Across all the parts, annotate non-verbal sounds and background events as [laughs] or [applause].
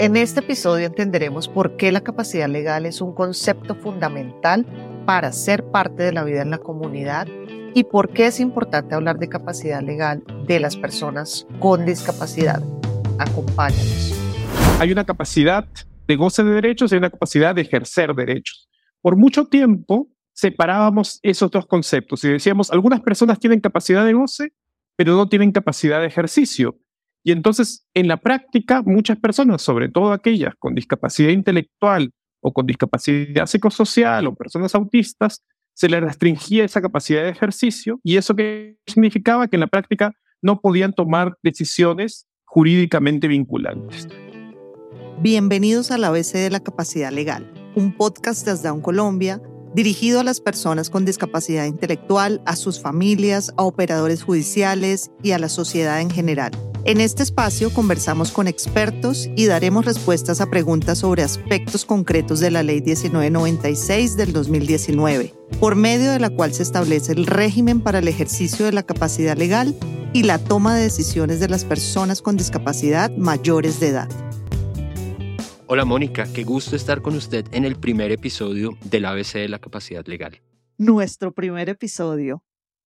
En este episodio entenderemos por qué la capacidad legal es un concepto fundamental para ser parte de la vida en la comunidad y por qué es importante hablar de capacidad legal de las personas con discapacidad. Acompáñanos. Hay una capacidad de goce de derechos y una capacidad de ejercer derechos. Por mucho tiempo separábamos esos dos conceptos y decíamos, algunas personas tienen capacidad de goce, pero no tienen capacidad de ejercicio. Y entonces, en la práctica, muchas personas, sobre todo aquellas con discapacidad intelectual o con discapacidad psicosocial o personas autistas, se les restringía esa capacidad de ejercicio y eso que significaba que en la práctica no podían tomar decisiones jurídicamente vinculantes. Bienvenidos a la ABC de la Capacidad Legal, un podcast desde Down Colombia dirigido a las personas con discapacidad intelectual, a sus familias, a operadores judiciales y a la sociedad en general. En este espacio conversamos con expertos y daremos respuestas a preguntas sobre aspectos concretos de la Ley 1996 del 2019, por medio de la cual se establece el régimen para el ejercicio de la capacidad legal y la toma de decisiones de las personas con discapacidad mayores de edad. Hola Mónica, qué gusto estar con usted en el primer episodio del ABC de la capacidad legal. Nuestro primer episodio.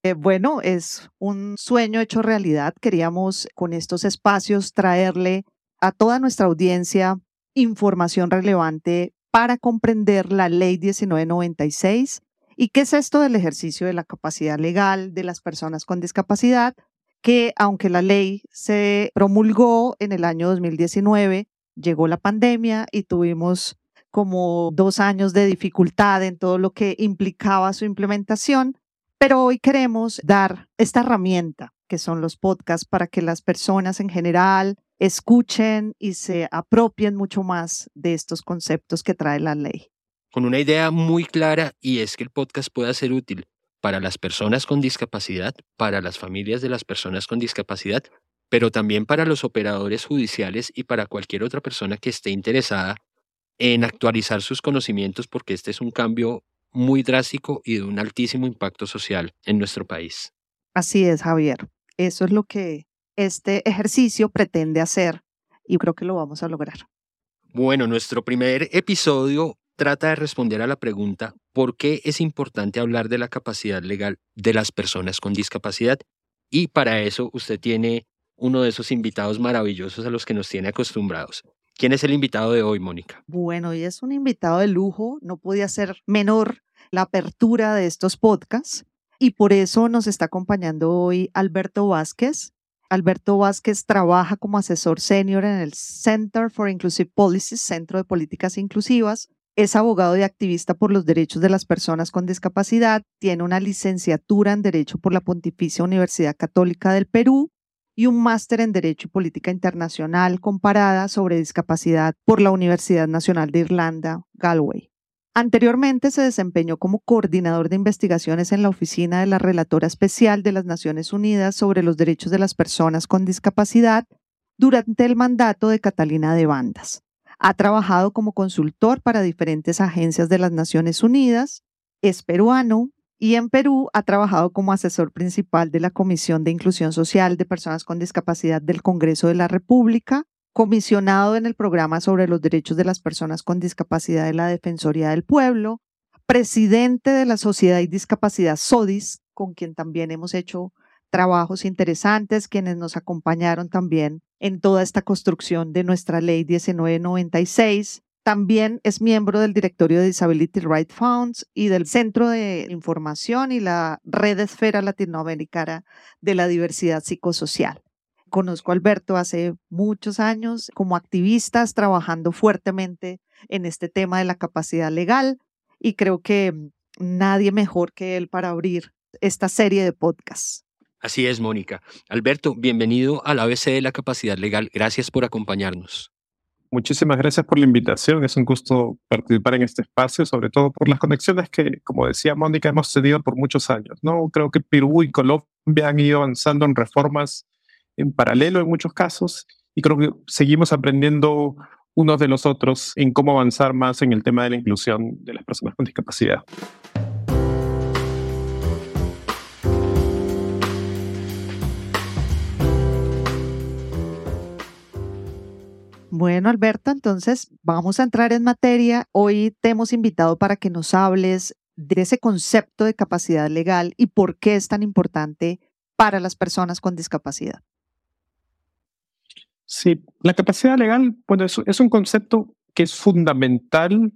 Eh, bueno, es un sueño hecho realidad. Queríamos con estos espacios traerle a toda nuestra audiencia información relevante para comprender la ley 1996 y qué es esto del ejercicio de la capacidad legal de las personas con discapacidad, que aunque la ley se promulgó en el año 2019, llegó la pandemia y tuvimos como dos años de dificultad en todo lo que implicaba su implementación pero hoy queremos dar esta herramienta que son los podcasts para que las personas en general escuchen y se apropien mucho más de estos conceptos que trae la ley. Con una idea muy clara y es que el podcast pueda ser útil para las personas con discapacidad, para las familias de las personas con discapacidad, pero también para los operadores judiciales y para cualquier otra persona que esté interesada en actualizar sus conocimientos porque este es un cambio muy drástico y de un altísimo impacto social en nuestro país. Así es, Javier. Eso es lo que este ejercicio pretende hacer y creo que lo vamos a lograr. Bueno, nuestro primer episodio trata de responder a la pregunta ¿por qué es importante hablar de la capacidad legal de las personas con discapacidad? Y para eso usted tiene uno de esos invitados maravillosos a los que nos tiene acostumbrados. ¿Quién es el invitado de hoy, Mónica? Bueno, y es un invitado de lujo, no podía ser menor la apertura de estos podcasts y por eso nos está acompañando hoy Alberto Vázquez. Alberto Vázquez trabaja como asesor senior en el Center for Inclusive Policies, Centro de Políticas Inclusivas. Es abogado y activista por los derechos de las personas con discapacidad. Tiene una licenciatura en Derecho por la Pontificia Universidad Católica del Perú y un máster en Derecho y Política Internacional comparada sobre discapacidad por la Universidad Nacional de Irlanda, Galway. Anteriormente se desempeñó como coordinador de investigaciones en la Oficina de la Relatora Especial de las Naciones Unidas sobre los Derechos de las Personas con Discapacidad durante el mandato de Catalina de Bandas. Ha trabajado como consultor para diferentes agencias de las Naciones Unidas, es peruano, y en Perú ha trabajado como asesor principal de la Comisión de Inclusión Social de Personas con Discapacidad del Congreso de la República, comisionado en el programa sobre los derechos de las personas con discapacidad de la Defensoría del Pueblo, presidente de la Sociedad y Discapacidad SODIS, con quien también hemos hecho trabajos interesantes, quienes nos acompañaron también en toda esta construcción de nuestra ley 1996, también es miembro del directorio de Disability Rights Funds y del Centro de Información y la Red Esfera Latinoamericana de la Diversidad Psicosocial. Conozco a Alberto hace muchos años como activistas trabajando fuertemente en este tema de la capacidad legal y creo que nadie mejor que él para abrir esta serie de podcasts. Así es, Mónica. Alberto, bienvenido al ABC de la capacidad legal. Gracias por acompañarnos. Muchísimas gracias por la invitación. Es un gusto participar en este espacio, sobre todo por las conexiones que, como decía Mónica, hemos tenido por muchos años. ¿no? Creo que Perú y Colombia han ido avanzando en reformas en paralelo en muchos casos y creo que seguimos aprendiendo unos de los otros en cómo avanzar más en el tema de la inclusión de las personas con discapacidad. Bueno, Alberto, entonces vamos a entrar en materia. Hoy te hemos invitado para que nos hables de ese concepto de capacidad legal y por qué es tan importante para las personas con discapacidad. Sí, la capacidad legal, bueno, es, un concepto que es fundamental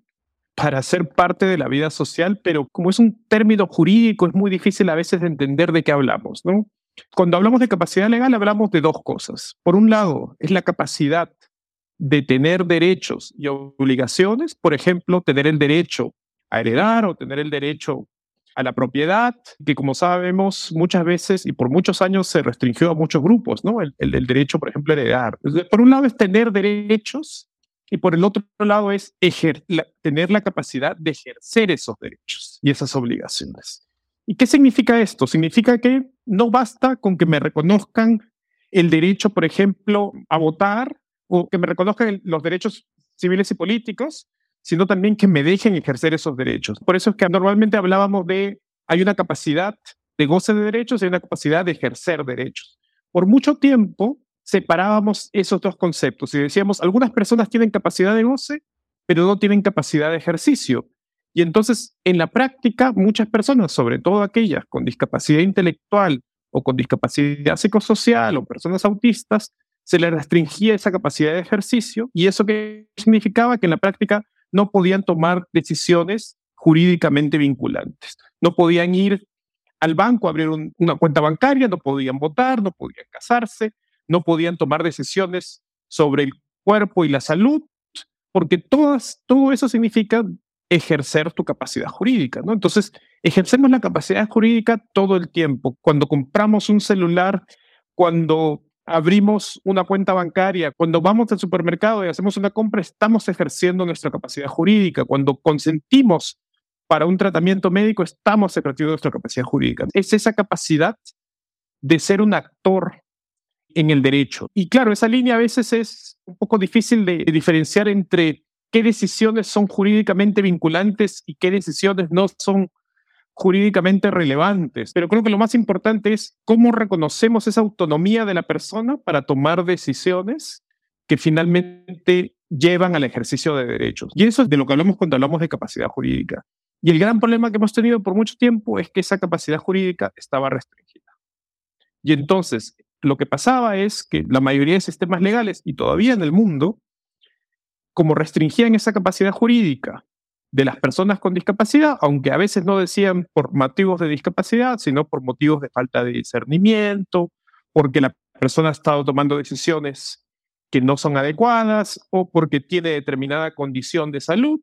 para ser parte de la vida social, pero como es un término jurídico, es muy difícil a veces de entender de qué hablamos, ¿no? Cuando hablamos de capacidad legal, hablamos de dos cosas. Por un lado, es la capacidad de tener derechos y obligaciones, por ejemplo, tener el derecho a heredar o tener el derecho a la propiedad, que como sabemos muchas veces y por muchos años se restringió a muchos grupos, ¿no? El, el, derecho, por ejemplo, a heredar. Por un lado es tener derechos y por el otro lado es tener la capacidad de ejercer esos derechos y esas obligaciones. ¿Y qué significa esto? Significa que no basta con que me reconozcan el derecho, por ejemplo, a votar o que me reconozcan los derechos civiles y políticos, sino también que me dejen ejercer esos derechos. Por eso es que normalmente hablábamos de, hay una capacidad de goce de derechos y hay una capacidad de ejercer derechos. Por mucho tiempo separábamos esos dos conceptos y decíamos, algunas personas tienen capacidad de goce, pero no tienen capacidad de ejercicio. Y entonces, en la práctica, muchas personas, sobre todo aquellas con discapacidad intelectual o con discapacidad psicosocial o personas autistas, se les restringía esa capacidad de ejercicio y eso que significaba que en la práctica no podían tomar decisiones jurídicamente vinculantes. No podían ir al banco a abrir una cuenta bancaria, no podían votar, no podían casarse, no podían tomar decisiones sobre el cuerpo y la salud, porque todas, todo eso significa ejercer tu capacidad jurídica, ¿no? Entonces, ejercemos la capacidad jurídica todo el tiempo. Cuando compramos un celular, cuando abrimos una cuenta bancaria, cuando vamos al supermercado y hacemos una compra, estamos ejerciendo nuestra capacidad jurídica. Cuando consentimos para un tratamiento médico, estamos ejerciendo nuestra capacidad jurídica. Es esa capacidad de ser un actor en el derecho. Y claro, esa línea a veces es un poco difícil de diferenciar entre qué decisiones son jurídicamente vinculantes y qué decisiones no son jurídicamente relevantes. Pero creo que lo más importante es cómo reconocemos esa autonomía de la persona para tomar decisiones que finalmente llevan al ejercicio de derechos. Y eso es de lo que hablamos cuando hablamos de capacidad jurídica. Y el gran problema que hemos tenido por mucho tiempo es que esa capacidad jurídica estaba restringida. Y entonces, lo que pasaba es que la mayoría de sistemas legales, y todavía en el mundo, como restringían esa capacidad jurídica de las personas con discapacidad, aunque a veces no decían por motivos de discapacidad, sino por motivos de falta de discernimiento, porque la persona ha estado tomando decisiones que no son adecuadas o porque tiene determinada condición de salud,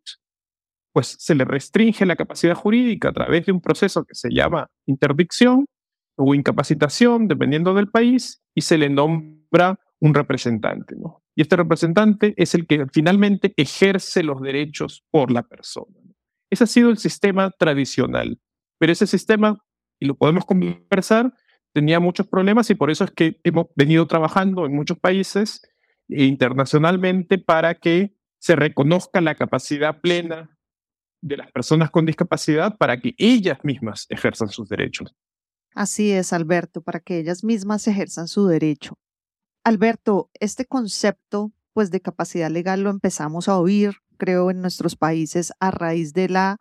pues se le restringe la capacidad jurídica a través de un proceso que se llama interdicción o incapacitación, dependiendo del país, y se le nombra un representante. ¿no? Y este representante es el que finalmente ejerce los derechos por la persona. Ese ha sido el sistema tradicional. Pero ese sistema, y lo podemos conversar, tenía muchos problemas y por eso es que hemos venido trabajando en muchos países e internacionalmente para que se reconozca la capacidad plena de las personas con discapacidad para que ellas mismas ejerzan sus derechos. Así es, Alberto, para que ellas mismas ejerzan su derecho. Alberto, este concepto pues de capacidad legal lo empezamos a oír, creo, en nuestros países a raíz de la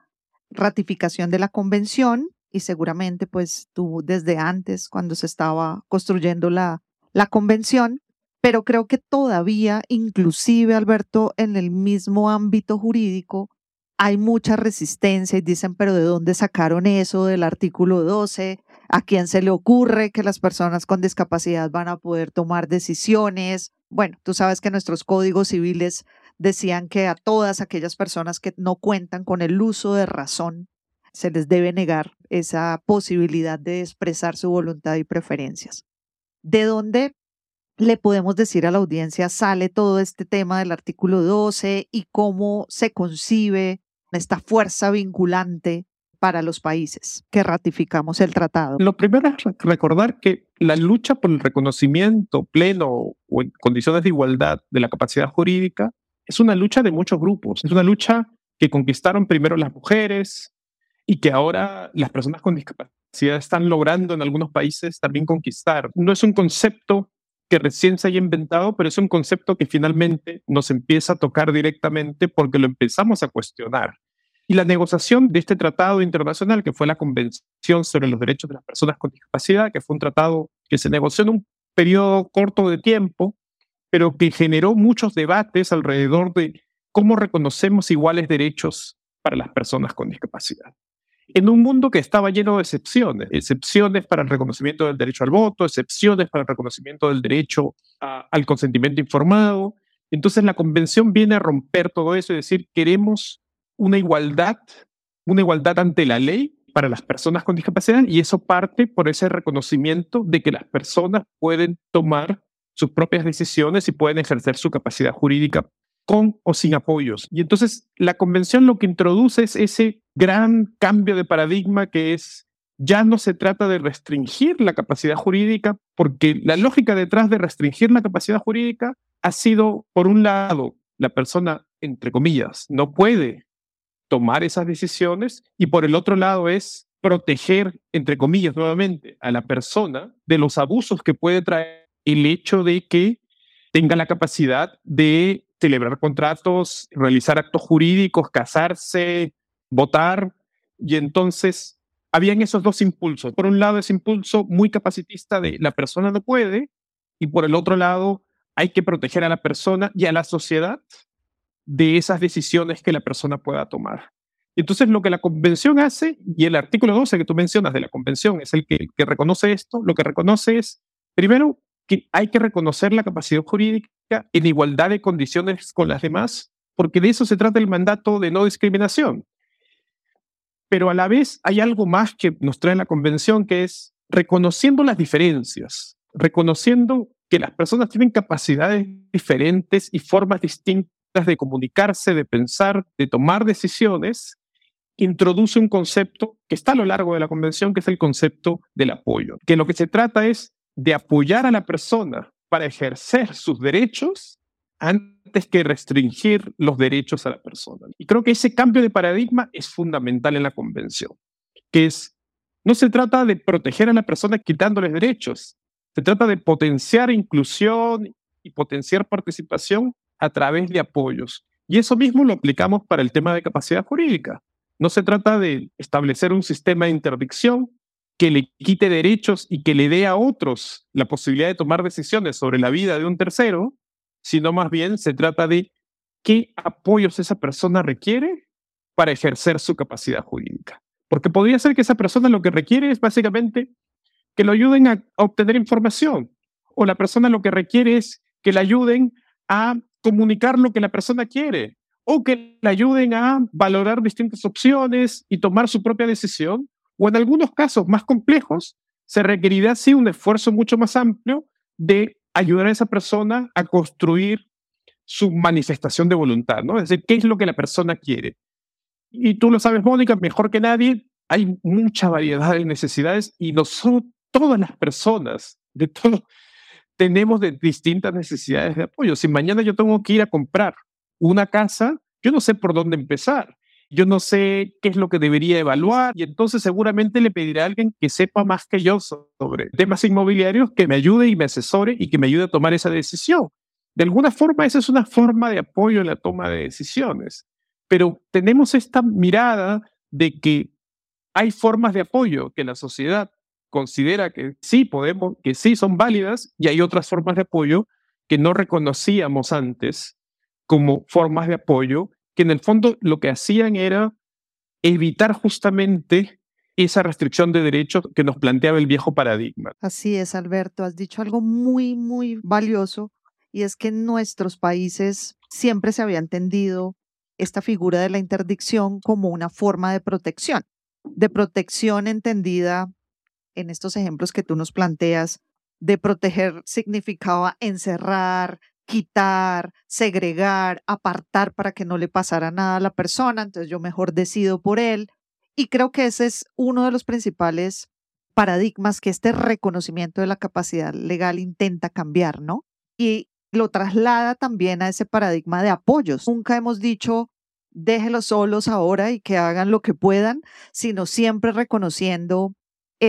ratificación de la convención y seguramente pues tú desde antes cuando se estaba construyendo la, la convención, pero creo que todavía, inclusive Alberto, en el mismo ámbito jurídico, hay mucha resistencia y dicen, pero ¿de dónde sacaron eso del artículo 12? ¿A quién se le ocurre que las personas con discapacidad van a poder tomar decisiones? Bueno, tú sabes que nuestros códigos civiles decían que a todas aquellas personas que no cuentan con el uso de razón se les debe negar esa posibilidad de expresar su voluntad y preferencias. ¿De dónde le podemos decir a la audiencia sale todo este tema del artículo 12 y cómo se concibe esta fuerza vinculante para los países que ratificamos el tratado? Lo primero es recordar que la lucha por el reconocimiento pleno o en condiciones de igualdad de la capacidad jurídica es una lucha de muchos grupos. Es una lucha que conquistaron primero las mujeres y que ahora las personas con discapacidad están logrando en algunos países también conquistar. No es un concepto que recién se haya inventado, pero es un concepto que finalmente nos empieza a tocar directamente porque lo empezamos a cuestionar. Y la negociación de este tratado internacional, que fue la Convención sobre los Derechos de las Personas con Discapacidad, que fue un tratado que se negoció en un periodo corto de tiempo, pero que generó muchos debates alrededor de cómo reconocemos iguales derechos para las personas con discapacidad. En un mundo que estaba lleno de excepciones, excepciones para el reconocimiento del derecho al voto, excepciones para el reconocimiento del derecho al consentimiento informado. Entonces la convención viene a romper todo eso y decir, queremos una igualdad, una igualdad ante la ley para las personas con discapacidad y eso parte por ese reconocimiento de que las personas pueden tomar sus propias decisiones y pueden ejercer su capacidad jurídica con o sin apoyos. Y entonces la convención lo que introduce es ese gran cambio de paradigma que es ya no se trata de restringir la capacidad jurídica, porque la lógica detrás de restringir la capacidad jurídica ha sido, por un lado, la persona, entre comillas, no puede tomar esas decisiones y por el otro lado es proteger, entre comillas, nuevamente a la persona de los abusos que puede traer el hecho de que tenga la capacidad de celebrar contratos, realizar actos jurídicos, casarse, votar. Y entonces habían esos dos impulsos. Por un lado, ese impulso muy capacitista de la persona no puede, y por el otro lado, hay que proteger a la persona y a la sociedad de esas decisiones que la persona pueda tomar. Entonces, lo que la convención hace, y el artículo 12 que tú mencionas de la convención es el que, que reconoce esto, lo que reconoce es, primero, que hay que reconocer la capacidad jurídica en igualdad de condiciones con las demás, porque de eso se trata el mandato de no discriminación. Pero a la vez hay algo más que nos trae la convención, que es reconociendo las diferencias, reconociendo que las personas tienen capacidades diferentes y formas distintas de comunicarse, de pensar, de tomar decisiones, introduce un concepto que está a lo largo de la convención, que es el concepto del apoyo, que lo que se trata es de apoyar a la persona para ejercer sus derechos antes que restringir los derechos a la persona. Y creo que ese cambio de paradigma es fundamental en la convención, que es, no se trata de proteger a la persona quitándoles derechos, se trata de potenciar inclusión y potenciar participación a través de apoyos. Y eso mismo lo aplicamos para el tema de capacidad jurídica. No se trata de establecer un sistema de interdicción que le quite derechos y que le dé a otros la posibilidad de tomar decisiones sobre la vida de un tercero, sino más bien se trata de qué apoyos esa persona requiere para ejercer su capacidad jurídica. Porque podría ser que esa persona lo que requiere es básicamente que lo ayuden a obtener información, o la persona lo que requiere es que le ayuden a comunicar lo que la persona quiere o que le ayuden a valorar distintas opciones y tomar su propia decisión, o en algunos casos más complejos, se requerirá así un esfuerzo mucho más amplio de ayudar a esa persona a construir su manifestación de voluntad, ¿no? Es decir, qué es lo que la persona quiere. Y tú lo sabes, Mónica, mejor que nadie, hay mucha variedad de necesidades y no son todas las personas de todo, tenemos de distintas necesidades de apoyo. Si mañana yo tengo que ir a comprar una casa, yo no sé por dónde empezar. Yo no sé qué es lo que debería evaluar y entonces seguramente le pediré a alguien que sepa más que yo sobre temas inmobiliarios que me ayude y me asesore y que me ayude a tomar esa decisión. De alguna forma, esa es una forma de apoyo en la toma de decisiones. Pero tenemos esta mirada de que hay formas de apoyo que la sociedad considera que sí podemos, que sí son válidas y hay otras formas de apoyo que no reconocíamos antes como formas de apoyo que en el fondo lo que hacían era evitar justamente esa restricción de derechos que nos planteaba el viejo paradigma. Así es, Alberto, has dicho algo muy, muy valioso y es que en nuestros países siempre se había entendido esta figura de la interdicción como una forma de protección, de protección entendida en estos ejemplos que tú nos planteas, de proteger significaba encerrar, quitar, segregar, apartar para que no le pasara nada a la persona, entonces yo mejor decido por él. Y creo que ese es uno de los principales paradigmas que este reconocimiento de la capacidad legal intenta cambiar, ¿no? Y lo traslada también a ese paradigma de apoyos. Nunca hemos dicho déjelos solos ahora y que hagan lo que puedan, sino siempre reconociendo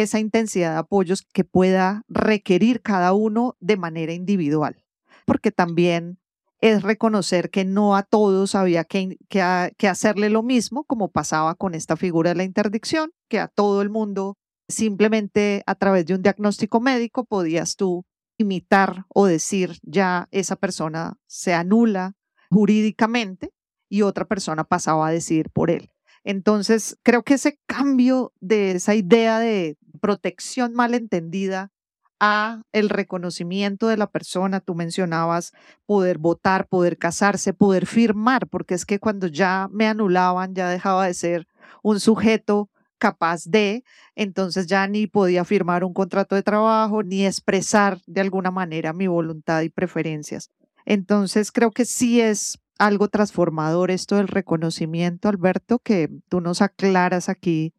esa intensidad de apoyos que pueda requerir cada uno de manera individual, porque también es reconocer que no a todos había que, que, hacerle lo mismo, como pasaba con esta figura de la interdicción, que a todo el mundo simplemente a través de un diagnóstico médico podías tú imitar o decir ya esa persona se anula jurídicamente y otra persona pasaba a decir por él. Entonces, creo que ese cambio de esa idea de protección malentendida a el reconocimiento de la persona, tú mencionabas poder votar, poder casarse, poder firmar, porque es que cuando ya me anulaban ya dejaba de ser un sujeto capaz de, entonces ya ni podía firmar un contrato de trabajo, ni expresar de alguna manera mi voluntad y preferencias. Entonces creo que sí es algo transformador esto del reconocimiento, Alberto, que tú nos aclaras aquí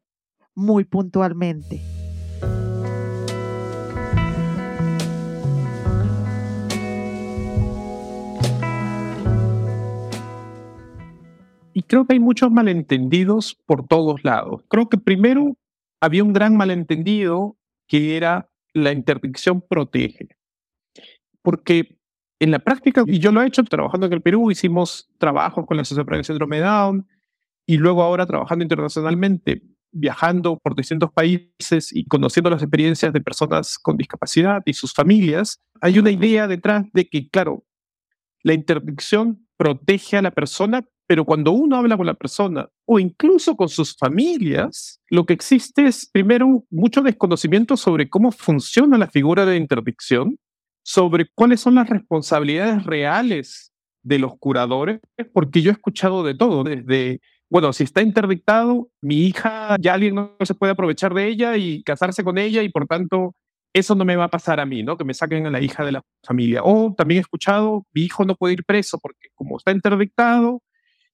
muy puntualmente. Y creo que hay muchos malentendidos por todos lados. Creo que primero había un gran malentendido que era la interdicción protege. Porque en la práctica, y yo lo he hecho trabajando en el Perú, hicimos trabajos con la Asociación de Prevención Síndrome Down y luego ahora trabajando internacionalmente, viajando por distintos países y conociendo las experiencias de personas con discapacidad y sus familias, hay una idea detrás de que, claro, la interdicción protege a la persona, pero cuando uno habla con la persona o incluso con sus familias, lo que existe es primero mucho desconocimiento sobre cómo funciona la figura de interdicción sobre cuáles son las responsabilidades reales de los curadores, porque yo he escuchado de todo, desde, bueno, si está interdictado, mi hija, ya alguien no se puede aprovechar de ella y casarse con ella y por tanto eso no me va a pasar a mí, ¿no? Que me saquen a la hija de la familia. O también he escuchado, mi hijo no puede ir preso porque como está interdictado,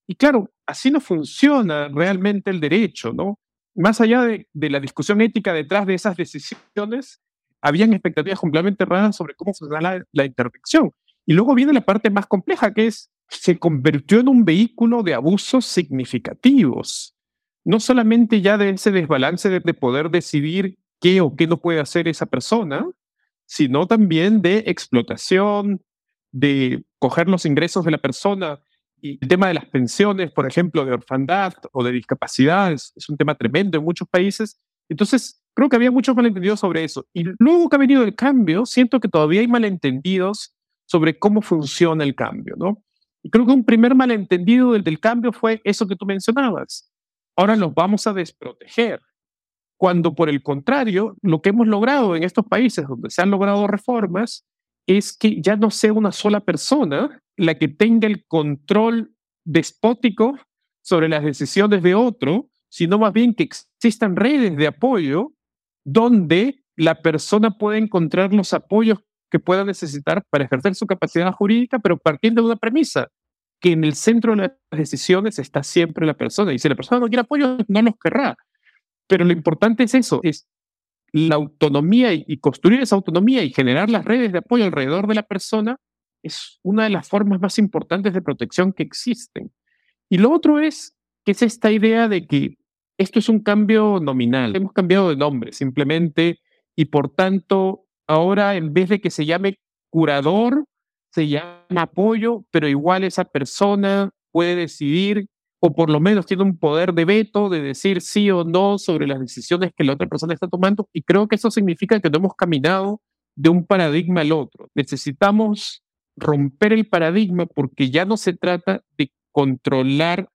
y claro, así no funciona realmente el derecho, ¿no? Más allá de, de la discusión ética detrás de esas decisiones, habían expectativas completamente raras sobre cómo funcionaba la, la interdicción. Y luego viene la parte más compleja, que es, se convirtió en un vehículo de abusos significativos. No solamente ya de ese desbalance de, de poder decidir qué o qué no puede hacer esa persona, sino también de explotación, de coger los ingresos de la persona. Y el tema de las pensiones, por ejemplo, de orfandad o de discapacidad, es, es un tema tremendo en muchos países. Entonces, Creo que había muchos malentendidos sobre eso. Y luego que ha venido el cambio, siento que todavía hay malentendidos sobre cómo funciona el cambio, ¿no? Y creo que un primer malentendido del, del cambio fue eso que tú mencionabas. Ahora los vamos a desproteger. Cuando por el contrario, lo que hemos logrado en estos países donde se han logrado reformas es que ya no sea una sola persona la que tenga el control despótico sobre las decisiones de otro, sino más bien que existan redes de apoyo donde la persona puede encontrar los apoyos que pueda necesitar para ejercer su capacidad jurídica, pero partiendo de una premisa, que en el centro de las decisiones está siempre la persona. Y si la persona no quiere apoyo, no los querrá. Pero lo importante es eso, es la autonomía y, construir esa autonomía y generar las redes de apoyo alrededor de la persona es una de las formas más importantes de protección que existen. Y lo otro es que es esta idea de que esto es un cambio nominal. Hemos cambiado de nombre simplemente y por tanto ahora en vez de que se llame curador, se llama apoyo, pero igual esa persona puede decidir o por lo menos tiene un poder de veto de decir sí o no sobre las decisiones que la otra persona está tomando y creo que eso significa que no hemos caminado de un paradigma al otro. Necesitamos romper el paradigma porque ya no se trata de controlar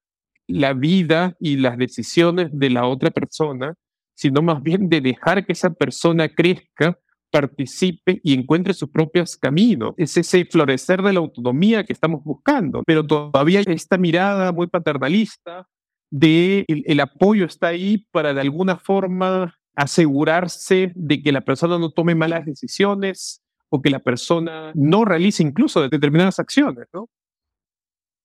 la vida y las decisiones de la otra persona, sino más bien de dejar que esa persona crezca, participe y encuentre sus propios caminos. Es ese florecer de la autonomía que estamos buscando, pero todavía esta mirada muy paternalista de el, apoyo está ahí para de alguna forma asegurarse de que la persona no tome malas decisiones o que la persona no realice incluso determinadas acciones, ¿no?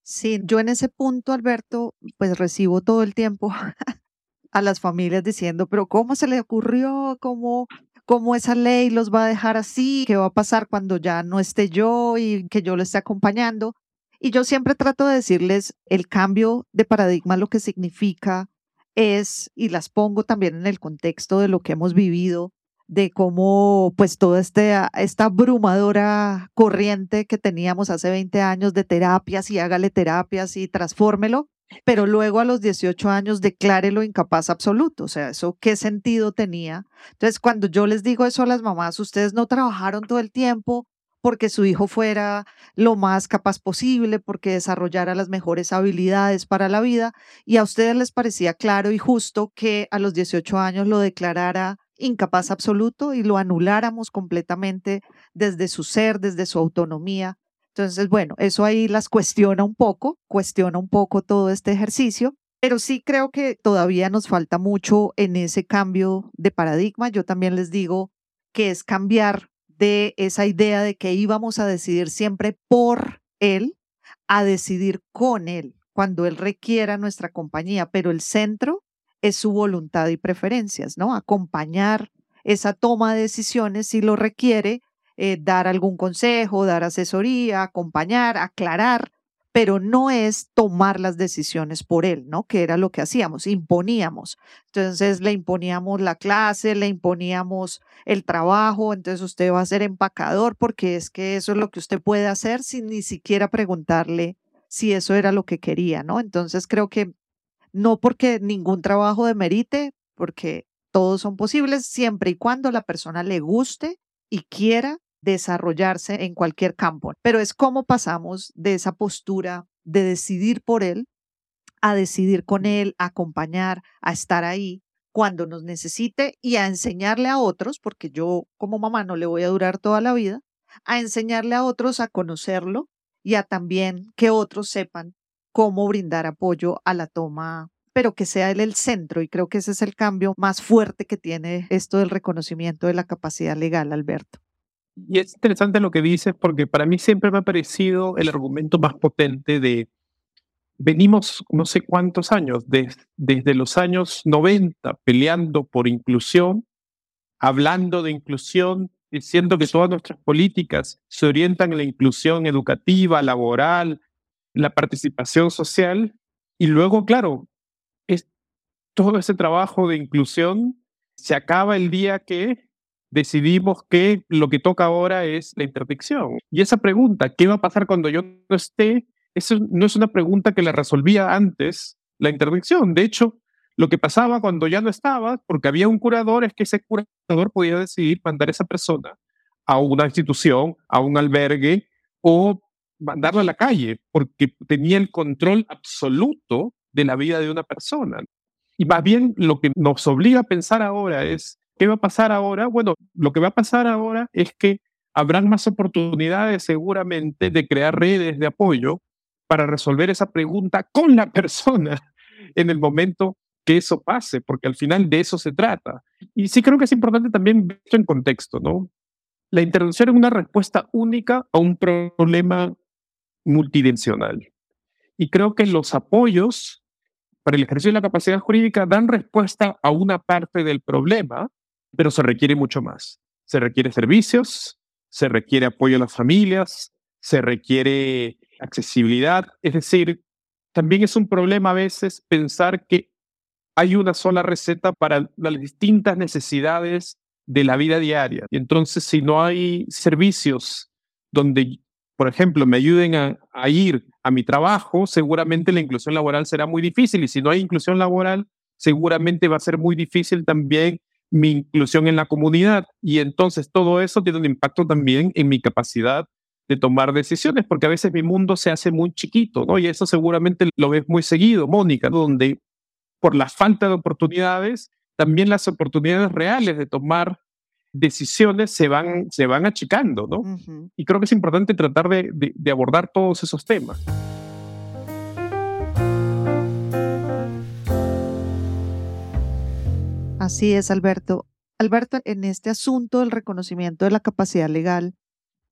Sí, yo en ese punto, Alberto, pues recibo todo el tiempo [laughs] a las familias diciendo, pero ¿cómo se le ocurrió? ¿Cómo, ¿Cómo esa ley los va a dejar así? ¿Qué va a pasar cuando ya no esté yo y que yo le esté acompañando? Y yo siempre trato de decirles el cambio de paradigma, lo que significa es, y las pongo también en el contexto de lo que hemos vivido, de cómo pues toda este, esta abrumadora corriente que teníamos hace 20 años de terapias y hágale terapias y transfórmelo, pero luego a los 18 años declárelo incapaz absoluto. O sea, ¿eso qué sentido tenía? Entonces, cuando yo les digo eso a las mamás, ustedes no trabajaron todo el tiempo porque su hijo fuera lo más capaz posible, porque desarrollara las mejores habilidades para la vida, y a ustedes les parecía claro y justo que a los 18 años lo declarara incapaz absoluto y lo anuláramos completamente desde su ser, desde su autonomía. Entonces, bueno, eso ahí las cuestiona un poco, cuestiona un poco todo este ejercicio, pero sí creo que todavía nos falta mucho en ese cambio de paradigma. Yo también les digo que es cambiar de esa idea de que íbamos a decidir siempre por él a decidir con él cuando él requiera nuestra compañía, pero el centro es su voluntad y preferencias, ¿no? Acompañar esa toma de decisiones si lo requiere, eh, dar algún consejo, dar asesoría, acompañar, aclarar, pero no es tomar las decisiones por él, ¿no? Que era lo que hacíamos, imponíamos. Entonces le imponíamos la clase, le imponíamos el trabajo, entonces usted va a ser empacador porque es que eso es lo que usted puede hacer sin ni siquiera preguntarle si eso era lo que quería, ¿no? Entonces creo que no porque ningún trabajo demerite, porque todos son posibles siempre y cuando la persona le guste y quiera desarrollarse en cualquier campo. Pero es cómo pasamos de esa postura de decidir por él a decidir con él, a acompañar, a estar ahí cuando nos necesite y a enseñarle a otros, porque yo como mamá no le voy a durar toda la vida, a enseñarle a otros a conocerlo y a también que otros sepan cómo brindar apoyo a la toma, pero que sea él el centro. Y creo que ese es el cambio más fuerte que tiene esto del reconocimiento de la capacidad legal, Alberto. Y es interesante lo que dices porque para mí siempre me ha parecido el argumento más potente de venimos no sé cuántos años, desde los años 90 peleando por inclusión, hablando de inclusión, diciendo que todas nuestras políticas se orientan en la inclusión educativa, laboral, la participación social. Y luego, claro, es, todo ese trabajo de inclusión se acaba el día que decidimos que lo que toca ahora es la interdicción. Y esa pregunta, ¿qué va a pasar cuando yo no esté? Eso no es una pregunta que la resolvía antes la interdicción. De hecho, lo que pasaba cuando ya no estaba, porque había un curador, es que ese curador podía decidir mandar a esa persona a una institución, a un albergue o mandarlo a la calle, porque tenía el control absoluto de la vida de una persona. Y más bien lo que nos obliga a pensar ahora es, ¿qué va a pasar ahora? Bueno, lo que va a pasar ahora es que habrán más oportunidades seguramente de crear redes de apoyo para resolver esa pregunta con la persona [laughs] en el momento que eso pase, porque al final de eso se trata. Y sí creo que es importante también ver esto en contexto, ¿no? La intervención es una respuesta única a un problema multidimensional. Y creo que los apoyos para el ejercicio de la capacidad jurídica dan respuesta a una parte del problema, pero se requiere mucho más. Se requiere servicios, se requiere apoyo a las familias, se requiere accesibilidad. Es decir, también es un problema a veces pensar que hay una sola receta para las distintas necesidades de la vida diaria. Y entonces, si no hay servicios donde por ejemplo, me ayuden a, ir a mi trabajo, seguramente la inclusión laboral será muy difícil y si no hay inclusión laboral, seguramente va a ser muy difícil también mi inclusión en la comunidad y entonces todo eso tiene un impacto también en mi capacidad de tomar decisiones, porque a veces mi mundo se hace muy chiquito, ¿no? Y eso seguramente lo ves muy seguido, Mónica, donde por la falta de oportunidades, también las oportunidades reales de tomar decisiones se van, se van achicando, ¿no? Y creo que es importante tratar de, de abordar todos esos temas. Así es, Alberto. Alberto, en este asunto del reconocimiento de la capacidad legal,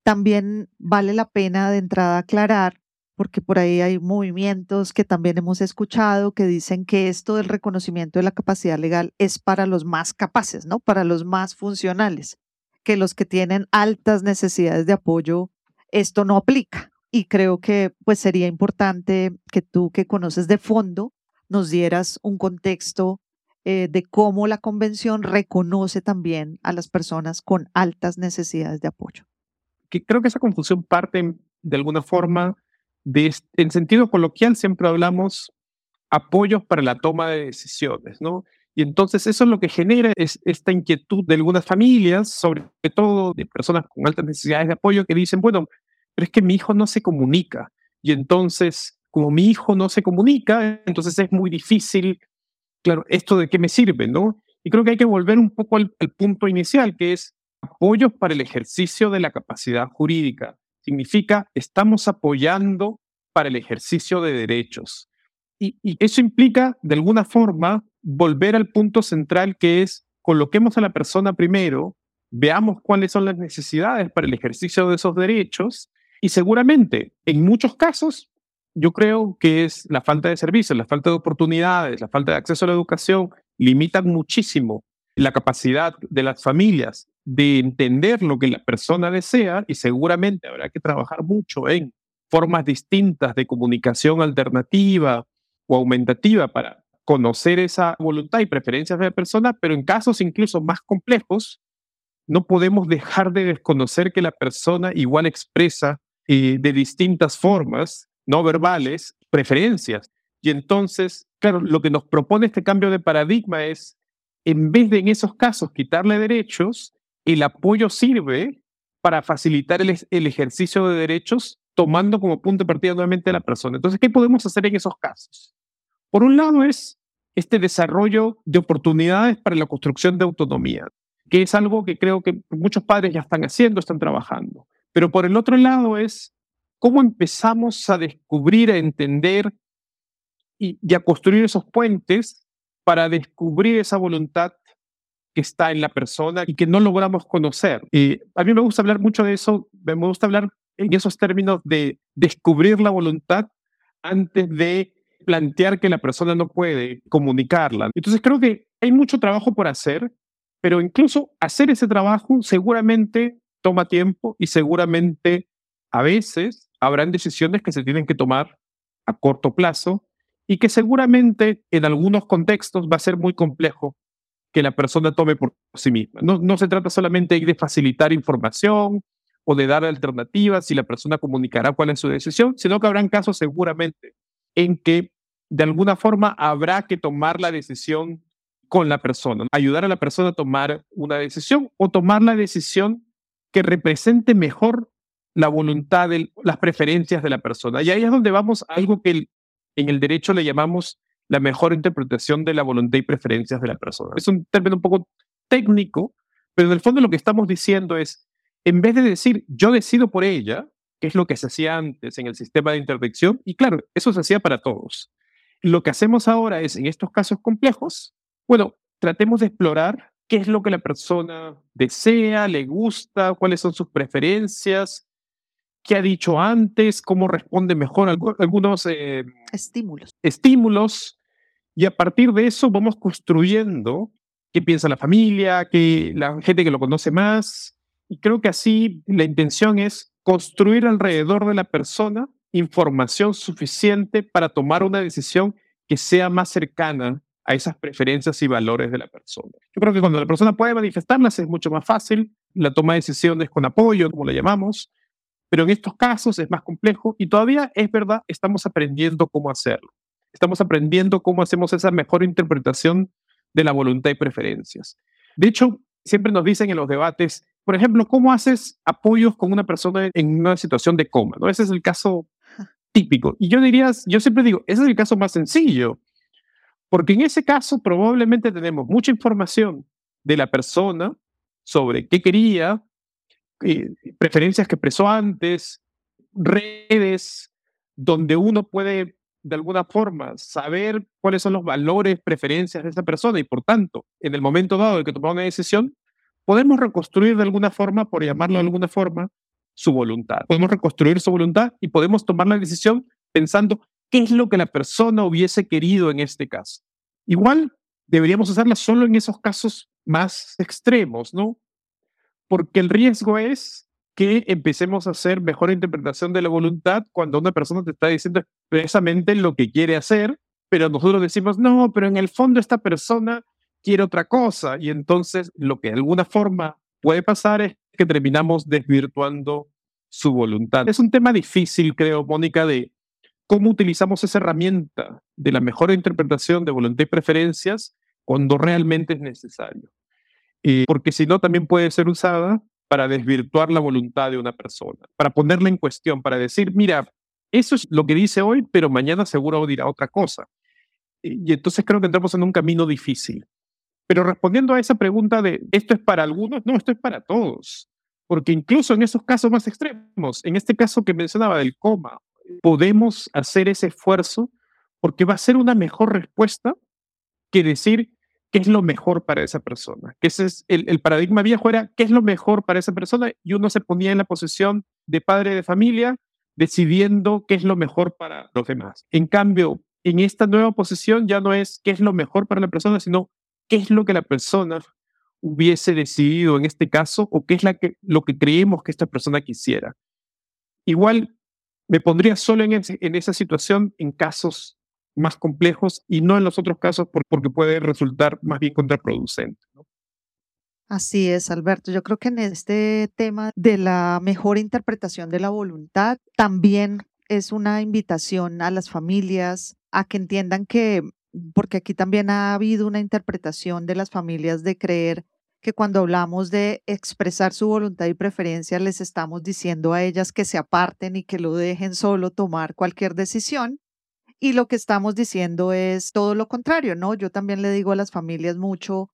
también vale la pena de entrada aclarar porque por ahí hay movimientos que también hemos escuchado que dicen que esto del reconocimiento de la capacidad legal es para los más capaces, ¿no? Para los más funcionales, que los que tienen altas necesidades de apoyo, esto no aplica. Y creo que pues sería importante que tú que conoces de fondo nos dieras un contexto eh, de cómo la convención reconoce también a las personas con altas necesidades de apoyo. Que creo que esa confusión parte de alguna forma de, en sentido coloquial siempre hablamos apoyos para la toma de decisiones, ¿no? Y entonces eso es lo que genera es esta inquietud de algunas familias, sobre todo de personas con altas necesidades de apoyo, que dicen, bueno, pero es que mi hijo no se comunica. Y entonces, como mi hijo no se comunica, entonces es muy difícil, claro, esto de qué me sirve, ¿no? Y creo que hay que volver un poco al, al punto inicial, que es apoyos para el ejercicio de la capacidad jurídica. Significa, estamos apoyando para el ejercicio de derechos. Y, y, eso implica, de alguna forma, volver al punto central que es coloquemos a la persona primero, veamos cuáles son las necesidades para el ejercicio de esos derechos y seguramente en muchos casos yo creo que es la falta de servicios, la falta de oportunidades, la falta de acceso a la educación limitan muchísimo la capacidad de las familias de entender lo que la persona desea y seguramente habrá que trabajar mucho en formas distintas de comunicación alternativa o aumentativa para conocer esa voluntad y preferencias de la persona, pero en casos incluso más complejos, no podemos dejar de desconocer que la persona igual expresa eh, de distintas formas, no verbales, preferencias. Y entonces, claro, lo que nos propone este cambio de paradigma es, en vez de en esos casos quitarle derechos, el apoyo sirve para facilitar el, ejercicio de derechos tomando como punto de partida nuevamente a la persona. Entonces, ¿qué podemos hacer en esos casos? Por un lado es este desarrollo de oportunidades para la construcción de autonomía, que es algo que creo que muchos padres ya están haciendo, están trabajando. Pero por el otro lado es cómo empezamos a descubrir, a entender y, a construir esos puentes para descubrir esa voluntad que está en la persona y que no logramos conocer. Y a mí me gusta hablar mucho de eso, me gusta hablar en esos términos de descubrir la voluntad antes de plantear que la persona no puede comunicarla. Entonces creo que hay mucho trabajo por hacer, pero incluso hacer ese trabajo seguramente toma tiempo y seguramente a veces habrán decisiones que se tienen que tomar a corto plazo y que seguramente en algunos contextos va a ser muy complejo que la persona tome por sí misma. No, no se trata solamente de facilitar información o de dar alternativas y la persona comunicará cuál es su decisión, sino que habrán casos seguramente en que de alguna forma habrá que tomar la decisión con la persona, ayudar a la persona a tomar una decisión o tomar la decisión que represente mejor la voluntad, de, las preferencias de la persona. Y ahí es donde vamos a algo que en el derecho le llamamos la mejor interpretación de la voluntad y preferencias de la persona. Es un término un poco técnico, pero en el fondo lo que estamos diciendo es, en vez de decir yo decido por ella, que es lo que se hacía antes en el sistema de interdicción, y claro, eso se hacía para todos. Lo que hacemos ahora es, en estos casos complejos, bueno, tratemos de explorar qué es lo que la persona desea, le gusta, cuáles son sus preferencias, qué ha dicho antes, cómo responde mejor a algunos eh, estímulos. estímulos. Y a partir de eso vamos construyendo qué piensa la familia, qué, la gente que lo conoce más. Y creo que así la intención es construir alrededor de la persona información suficiente para tomar una decisión que sea más cercana a esas preferencias y valores de la persona. Yo creo que cuando la persona puede manifestarlas es mucho más fácil, la toma de decisiones con apoyo, como le llamamos, pero en estos casos es más complejo y todavía es verdad, estamos aprendiendo cómo hacerlo. Estamos aprendiendo cómo hacemos esa mejor interpretación de la voluntad y preferencias. De hecho, siempre nos dicen en los debates, por ejemplo, ¿cómo haces apoyos con una persona en una situación de coma? ¿no? Ese es el caso típico. Y yo diría, yo siempre digo, ese es el caso más sencillo, porque en ese caso probablemente tenemos mucha información de la persona sobre qué quería, eh, preferencias que expresó antes, redes donde uno puede de alguna forma saber cuáles son los valores, preferencias de esa persona y por tanto, en el momento dado de que toma una decisión, podemos reconstruir de alguna forma, por llamarlo de alguna forma, su voluntad. Podemos reconstruir su voluntad y podemos tomar la decisión pensando qué es lo que la persona hubiese querido en este caso. Igual deberíamos hacerla solo en esos casos más extremos, ¿no? Porque el riesgo es que empecemos a hacer mejor interpretación de la voluntad cuando una persona te está diciendo expresamente lo que quiere hacer pero nosotros decimos, no, pero en el fondo esta persona quiere otra cosa. Y entonces lo que de alguna forma puede pasar es que terminamos desvirtuando su voluntad. Es un tema difícil, creo, Mónica, de cómo utilizamos esa herramienta de la mejor interpretación de voluntad y preferencias cuando realmente es necesario. Eh, porque si no, también puede ser usada para desvirtuar la voluntad de una persona, para ponerla en cuestión, para decir, mira, eso es lo que dice hoy, pero mañana seguro dirá otra cosa. Y entonces creo que entramos en un camino difícil. Pero respondiendo a esa pregunta de, ¿esto es para algunos? No, esto es para todos. Porque incluso en esos casos más extremos, en este caso que mencionaba del coma, podemos hacer ese esfuerzo porque va a ser una mejor respuesta que decir, qué es lo mejor para esa persona. Ese es el, paradigma viejo era qué es lo mejor para esa persona y uno se ponía en la posición de padre de familia decidiendo qué es lo mejor para los demás. En cambio, en esta nueva posición ya no es qué es lo mejor para la persona, sino qué es lo que la persona hubiese decidido en este caso o qué es la que, lo que creemos que esta persona quisiera. Igual me pondría solo en esa situación en casos más complejos y no en los otros casos porque puede resultar más bien contraproducente. Así es, Alberto. Yo creo que en este tema de la mejor interpretación de la voluntad también es una invitación a las familias a que entiendan que, porque aquí también ha habido una interpretación de las familias de creer que cuando hablamos de expresar su voluntad y preferencia, les estamos diciendo a ellas que se aparten y que lo dejen solo tomar cualquier decisión. Y lo que estamos diciendo es todo lo contrario, ¿no? Yo también le digo a las familias mucho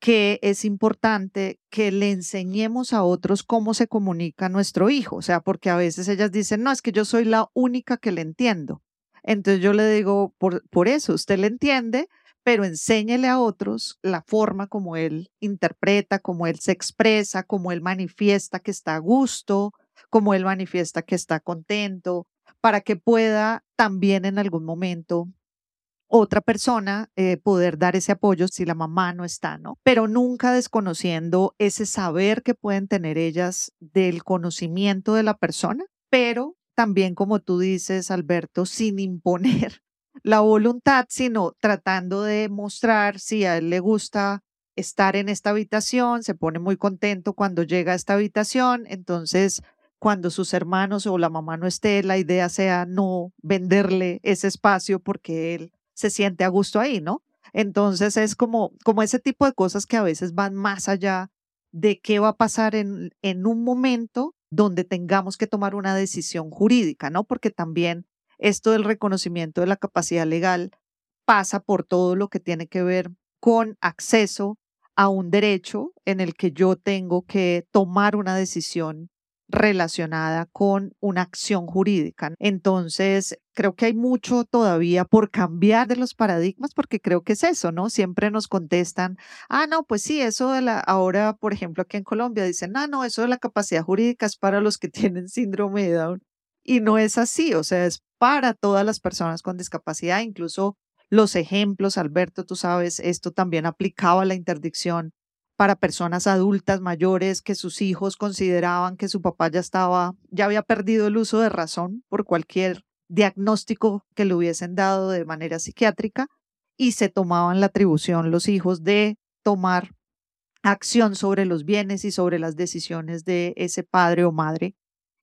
que es importante que le enseñemos a otros cómo se comunica nuestro hijo, o sea, porque a veces ellas dicen, no, es que yo soy la única que le entiendo. Entonces yo le digo, por, por eso, usted le entiende, pero enséñele a otros la forma como él interpreta, como él se expresa, como él manifiesta que está a gusto, como él manifiesta que está contento, para que pueda también en algún momento otra persona eh, poder dar ese apoyo si la mamá no está, ¿no? Pero nunca desconociendo ese saber que pueden tener ellas del conocimiento de la persona, pero también, como tú dices, Alberto, sin imponer [laughs] la voluntad, sino tratando de mostrar si a él le gusta estar en esta habitación, se pone muy contento cuando llega a esta habitación, entonces cuando sus hermanos o la mamá no esté, la idea sea no venderle ese espacio porque él se siente a gusto ahí, ¿no? Entonces es como, como ese tipo de cosas que a veces van más allá de qué va a pasar en, en un momento donde tengamos que tomar una decisión jurídica, ¿no? Porque también esto del reconocimiento de la capacidad legal pasa por todo lo que tiene que ver con acceso a un derecho en el que yo tengo que tomar una decisión relacionada con una acción jurídica. Entonces, creo que hay mucho todavía por cambiar de los paradigmas porque creo que es eso, ¿no? Siempre nos contestan, ah, no, pues sí, eso de la, ahora, por ejemplo, aquí en Colombia dicen, ah, no, eso de la capacidad jurídica es para los que [laughs] tienen síndrome de Down. Y no es así, o sea, es para todas las personas con discapacidad, incluso los ejemplos, Alberto, tú sabes, esto también aplicaba la interdicción para personas adultas mayores que sus hijos consideraban que su papá ya estaba, ya había perdido el uso de razón por cualquier diagnóstico que le hubiesen dado de manera psiquiátrica y se tomaban la atribución los hijos de tomar acción sobre los bienes y sobre las decisiones de ese padre o madre.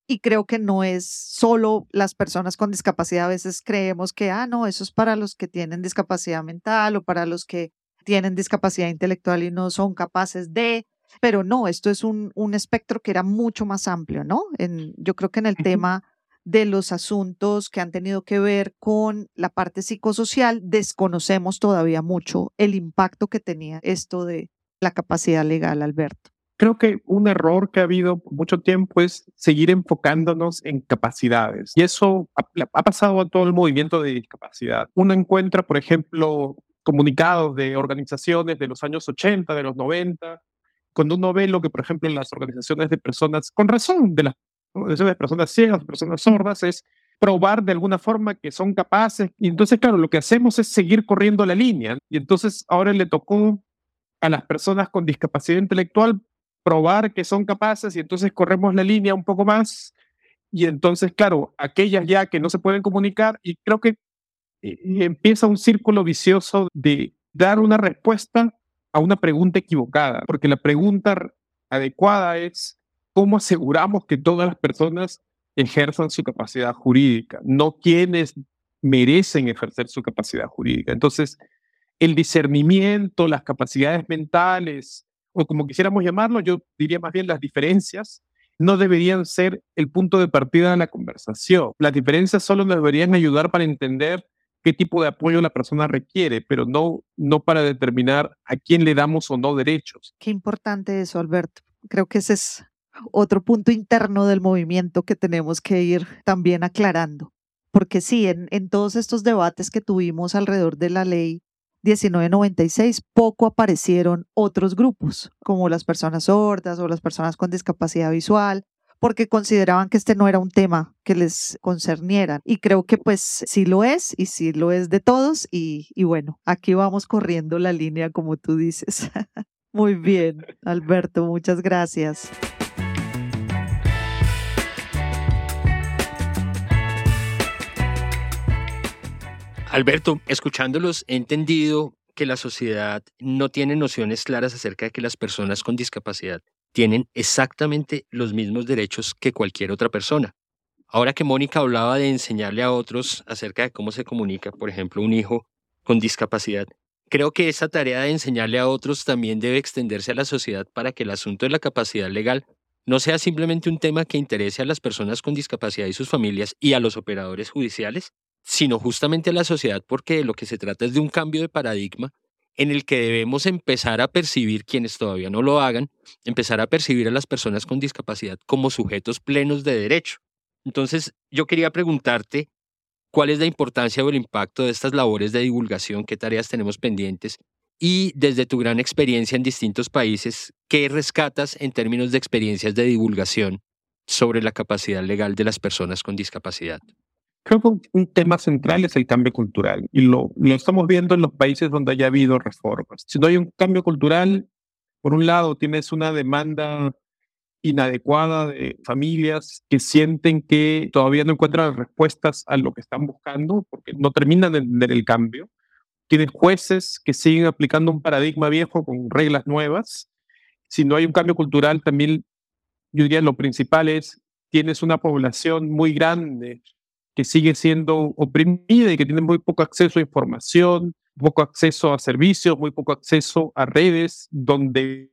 Y creo que no es solo las personas con discapacidad. A veces creemos que, ah, no, eso es para los que tienen discapacidad mental o para los que tienen discapacidad intelectual y no son capaces de, pero no, esto es un, un espectro que era mucho más amplio, ¿no? En, yo creo que en el tema de los asuntos que han tenido que ver con la parte psicosocial, desconocemos todavía mucho el impacto que tenía esto de la capacidad legal, Alberto. Creo que un error que ha habido mucho tiempo es seguir enfocándonos en capacidades. Y eso ha, ha pasado a todo el movimiento de discapacidad. Uno encuentra, por ejemplo, comunicados de organizaciones de los años 80, de los 90, cuando uno ve lo que, por ejemplo, las organizaciones de personas, con razón, de las organizaciones de personas ciegas, personas sordas, es probar de alguna forma que son capaces. Y entonces, claro, lo que hacemos es seguir corriendo la línea. Y entonces ahora le tocó a las personas con discapacidad intelectual probar que son capaces y entonces corremos la línea un poco más. Y entonces, claro, aquellas ya que no se pueden comunicar, y creo que empieza un círculo vicioso de dar una respuesta a una pregunta equivocada, porque la pregunta adecuada es cómo aseguramos que todas las personas ejerzan su capacidad jurídica, no quienes merecen ejercer su capacidad jurídica. Entonces, el discernimiento, las capacidades mentales, o como quisiéramos llamarlo, yo diría más bien las diferencias, no deberían ser el punto de partida de la conversación. Las diferencias solo nos deberían ayudar para entender qué tipo de apoyo la persona requiere, pero no, no para determinar a quién le damos o no derechos. Qué importante eso, Alberto. Creo que ese es otro punto interno del movimiento que tenemos que ir también aclarando. Porque sí, en, en todos estos debates que tuvimos alrededor de la ley 1996 poco aparecieron otros grupos, como las personas sordas o las personas con discapacidad visual, porque consideraban que este no era un tema que les concerniera. Y creo que pues sí lo es y sí lo es de todos. Y, y bueno, aquí vamos corriendo la línea como tú dices. [laughs] Muy bien, Alberto, muchas gracias. Alberto, escuchándolos he entendido que la sociedad no tiene nociones claras acerca de que las personas con discapacidad tienen exactamente los mismos derechos que cualquier otra persona. Ahora que Mónica hablaba de enseñarle a otros acerca de cómo se comunica, por ejemplo, un hijo con discapacidad, creo que esa tarea de enseñarle a otros también debe extenderse a la sociedad para que el asunto de la capacidad legal no sea simplemente un tema que interese a las personas con discapacidad y sus familias y a los operadores judiciales, sino justamente a la sociedad porque lo que se trata es de un cambio de paradigma en el que debemos empezar a percibir, quienes todavía no lo hagan, empezar a percibir a las personas con discapacidad como sujetos plenos de derecho. Entonces, yo quería preguntarte, ¿cuál es la importancia o el impacto de estas labores de divulgación? ¿Qué tareas tenemos pendientes? Y desde tu gran experiencia en distintos países, ¿qué rescatas en términos de experiencias de divulgación sobre la capacidad legal de las personas con discapacidad? Creo que un tema central es el cambio cultural y lo, lo estamos viendo en los países donde haya habido reformas. Si no hay un cambio cultural, por un lado tienes una demanda inadecuada de familias que sienten que todavía no encuentran respuestas a lo que están buscando porque no terminan de entender el cambio. Tienes jueces que siguen aplicando un paradigma viejo con reglas nuevas. Si no hay un cambio cultural, también yo diría lo principal es tienes una población muy grande que sigue siendo oprimida y que tiene muy poco acceso a información, poco acceso a servicios, muy poco acceso a redes donde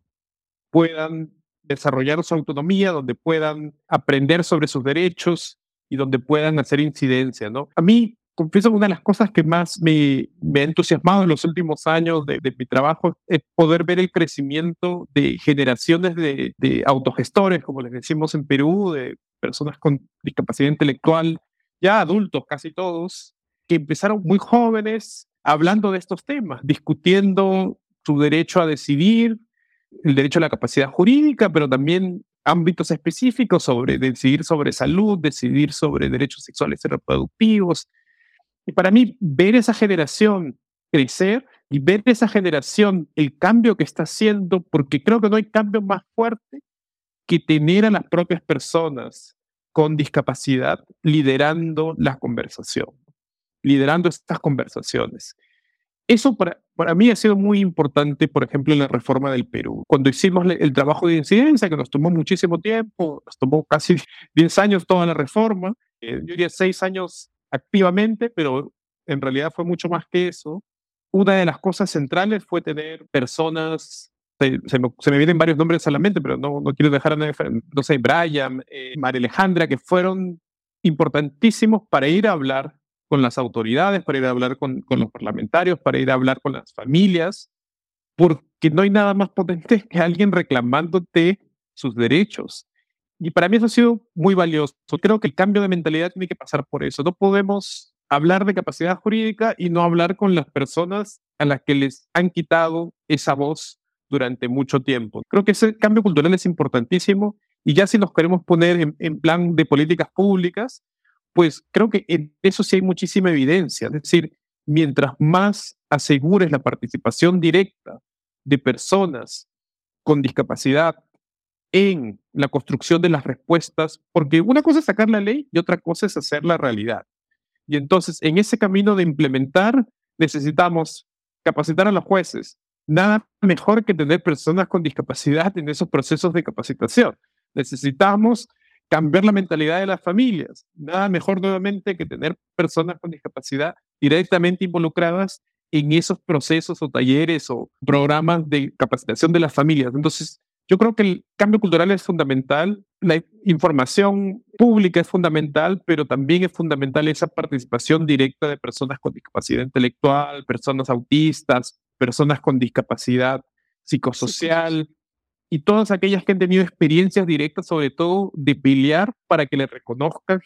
puedan desarrollar su autonomía, donde puedan aprender sobre sus derechos y donde puedan hacer incidencia, ¿no? A mí, confieso, una de las cosas que más me, me ha entusiasmado en los últimos años de, de, mi trabajo es poder ver el crecimiento de generaciones de, de autogestores, como les decimos en Perú, de personas con discapacidad intelectual, ya adultos casi todos, que empezaron muy jóvenes hablando de estos temas, discutiendo su derecho a decidir, el derecho a la capacidad jurídica, pero también ámbitos específicos sobre decidir sobre salud, decidir sobre derechos sexuales y reproductivos. Y para mí, ver esa generación crecer y ver esa generación el cambio que está haciendo, porque creo que no hay cambio más fuerte que tener a las propias personas con discapacidad liderando la conversación, liderando estas conversaciones. Eso para, mí ha sido muy importante, por ejemplo, en la reforma del Perú. Cuando hicimos el trabajo de incidencia, que nos tomó muchísimo tiempo, nos tomó casi [laughs] 10 años toda la reforma, eh, yo diría 6 años activamente, pero en realidad fue mucho más que eso. Una de las cosas centrales fue tener personas se, me, vienen varios nombres a la mente, pero no, no quiero dejar a nadie, no sé, Brian, eh, María Alejandra, que fueron importantísimos para ir a hablar con las autoridades, para ir a hablar con, con los parlamentarios, para ir a hablar con las familias, porque no hay nada más potente que alguien reclamándote sus derechos. Y para mí eso ha sido muy valioso. Creo que el cambio de mentalidad tiene que pasar por eso. No podemos hablar de capacidad jurídica y no hablar con las personas a las que les han quitado esa voz durante mucho tiempo. Creo que ese cambio cultural es importantísimo y ya si nos queremos poner en, plan de políticas públicas, pues creo que en eso sí hay muchísima evidencia. Es decir, mientras más asegures la participación directa de personas con discapacidad en la construcción de las respuestas, porque una cosa es sacar la ley y otra cosa es hacer la realidad. Y entonces, en ese camino de implementar, necesitamos capacitar a los jueces. Nada mejor que tener personas con discapacidad en esos procesos de capacitación. Necesitamos cambiar la mentalidad de las familias. Nada mejor nuevamente que tener personas con discapacidad directamente involucradas en esos procesos o talleres o programas de capacitación de las familias. Entonces, yo creo que el cambio cultural es fundamental, la información pública es fundamental, pero también es fundamental esa participación directa de personas con discapacidad intelectual, personas autistas, personas con discapacidad psicosocial y todas aquellas que han tenido experiencias directas, sobre todo de pelear para que le reconozcan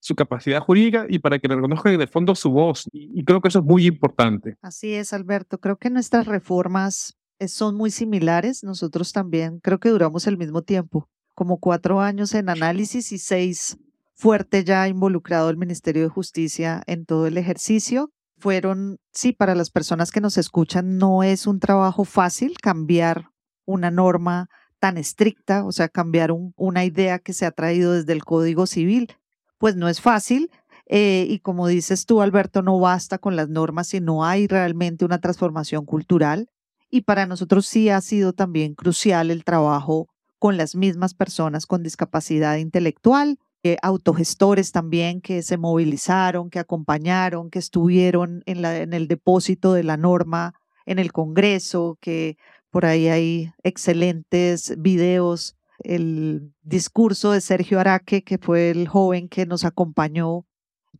su capacidad jurídica y para que le reconozcan de fondo su voz. Y, y creo que eso es muy importante. Así es, Alberto. Creo que nuestras reformas eh, son muy similares. Nosotros también creo que duramos el mismo tiempo, como cuatro años en análisis y seis fuerte ya involucrado el Ministerio de Justicia en todo el ejercicio. Fueron, sí, para las personas que nos escuchan, no es un trabajo fácil cambiar una norma tan estricta, o sea, cambiar una idea que se ha traído desde el Código Civil, pues no es fácil. Eh, y como dices tú, Alberto, no basta con las normas si no hay realmente una transformación cultural. Y para nosotros sí ha sido también crucial el trabajo con las mismas personas con discapacidad intelectual, autogestores también que se movilizaron, que acompañaron, que estuvieron en, la, en el depósito de la norma en el Congreso, que por ahí hay excelentes videos. El discurso de Sergio Araque, que fue el joven que nos acompañó,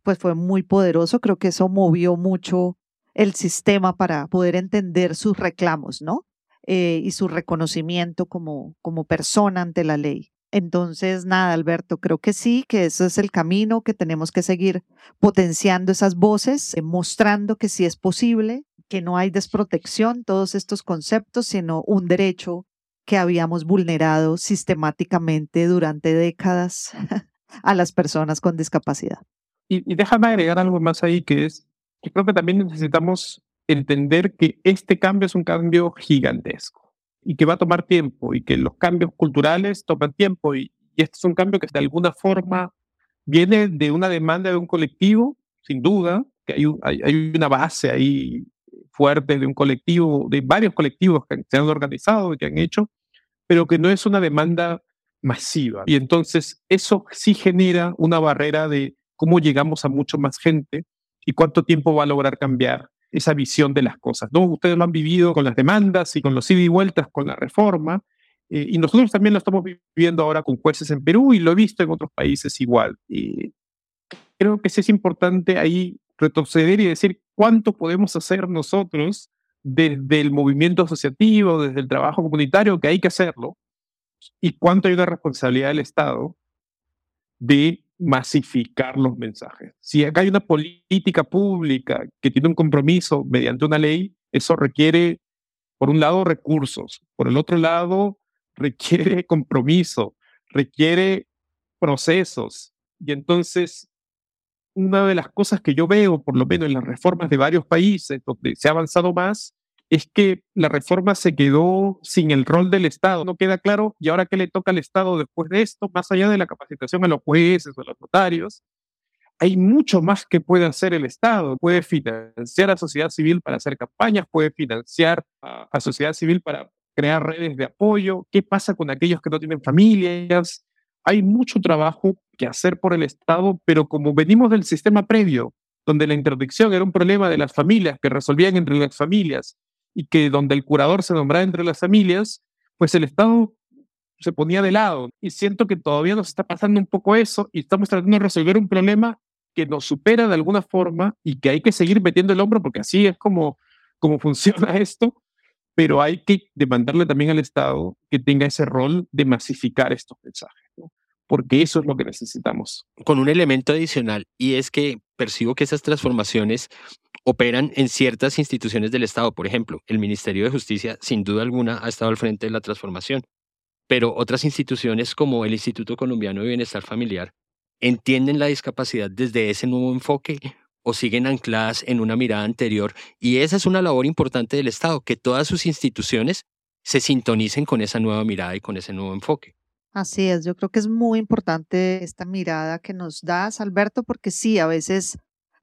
pues fue muy poderoso. Creo que eso movió mucho el sistema para poder entender sus reclamos, ¿no? Eh, y su reconocimiento como, como persona ante la ley. Entonces, nada, Alberto, creo que sí, que ese es el camino, que tenemos que seguir potenciando esas voces, eh, mostrando que sí es posible, que no hay desprotección, todos estos conceptos, sino un derecho que habíamos vulnerado sistemáticamente durante décadas [laughs] a las personas con discapacidad. Y, y déjame agregar algo más ahí, que es yo creo que también necesitamos entender que este cambio es un cambio gigantesco y que va a tomar tiempo y que los cambios culturales toman tiempo y, este es un cambio que de alguna forma viene de una demanda de un colectivo, sin duda, que hay, hay, hay una base ahí fuerte de un colectivo, de varios colectivos que se han organizado y que han hecho, pero que no es una demanda masiva. Y entonces eso sí genera una barrera de cómo llegamos a mucho más gente y cuánto tiempo va a lograr cambiar esa visión de las cosas. ¿no? Ustedes lo han vivido con las demandas y con los ida y vueltas con la reforma, eh, y nosotros también lo estamos viviendo ahora con jueces en Perú y lo he visto en otros países igual. Creo que sí es importante ahí retroceder y decir cuánto podemos hacer nosotros desde el movimiento asociativo, desde el trabajo comunitario, que hay que hacerlo, y cuánto hay una responsabilidad del Estado de masificar los mensajes. Si acá hay una política pública que tiene un compromiso mediante una ley, eso requiere, por un lado, recursos, por el otro lado, requiere [laughs] compromiso, requiere procesos. Y entonces, una de las cosas que yo veo, por lo menos en las reformas de varios países donde se ha avanzado más, es que la reforma se quedó sin el rol del Estado. No queda claro, ¿y ahora qué le toca al Estado después de esto? Más allá de la capacitación a los jueces o a los notarios, hay mucho más que puede hacer el Estado. Puede financiar a sociedad civil para hacer campañas, puede financiar a, a sociedad civil para crear redes de apoyo. ¿Qué pasa con aquellos que no tienen familias? Hay mucho trabajo que hacer por el Estado, pero como venimos del sistema previo, donde la interdicción era un problema de las familias que resolvían entre las familias y que donde el curador se nombraba entre las familias, pues el Estado se ponía de lado. Y siento que todavía nos está pasando un poco eso y estamos tratando de resolver un problema que nos supera de alguna forma y que hay que seguir metiendo el hombro porque así es como, como [laughs] funciona esto, pero hay que demandarle también al Estado que tenga ese rol de masificar estos mensajes, porque eso es lo que necesitamos. Con un elemento adicional, y es que percibo que esas transformaciones operan en ciertas instituciones del Estado. Por ejemplo, el Ministerio de Justicia, sin duda alguna, ha estado al frente de la transformación. Pero otras instituciones como el Instituto Colombiano de Bienestar Familiar entienden la discapacidad desde ese nuevo enfoque o siguen ancladas en una mirada anterior. Y esa es una labor importante del Estado, que todas sus instituciones se sintonicen con esa nueva mirada y con ese nuevo enfoque. Así es, yo creo que es muy importante esta mirada que nos das, Alberto, porque sí, a veces